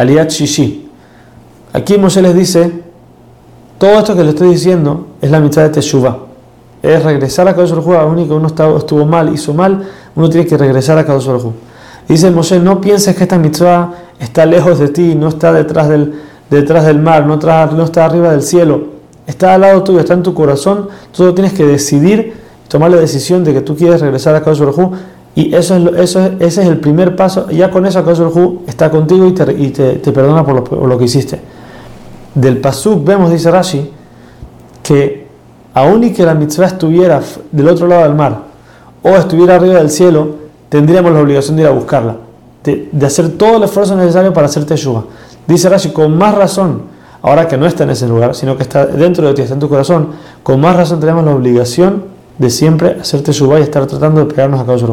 Aliyat Shishi. Aquí Moshe les dice, todo esto que le estoy diciendo es la mitad de Teshuvah. Es regresar a Kadosh Baruj Hu, único uno estuvo mal, hizo mal, uno tiene que regresar a Kadosh Baruj. Dice Moshe, no pienses que esta mitzvah está lejos de ti, no está detrás del, detrás del mar, no, no está arriba del cielo, está al lado tuyo, está en tu corazón, tú tienes que decidir, tomar la decisión de que tú quieres regresar a Kadosh Baruj y eso es, eso ese es el primer paso, ya con eso Kadosh Baruj Hu está contigo y te, y te, te perdona por lo, por lo que hiciste. Del Pasuk vemos, dice Rashi, que aun y que la mitzvah estuviera del otro lado del mar o estuviera arriba del cielo, tendríamos la obligación de ir a buscarla, de, hacer todo el esfuerzo necesario para hacer teshuva. Dice Rashi, con más razón, ahora que no está en ese lugar, sino que está dentro de ti, está en tu corazón, con más razón tenemos la obligación de siempre hacer teshuva y estar tratando de pegarnos a causa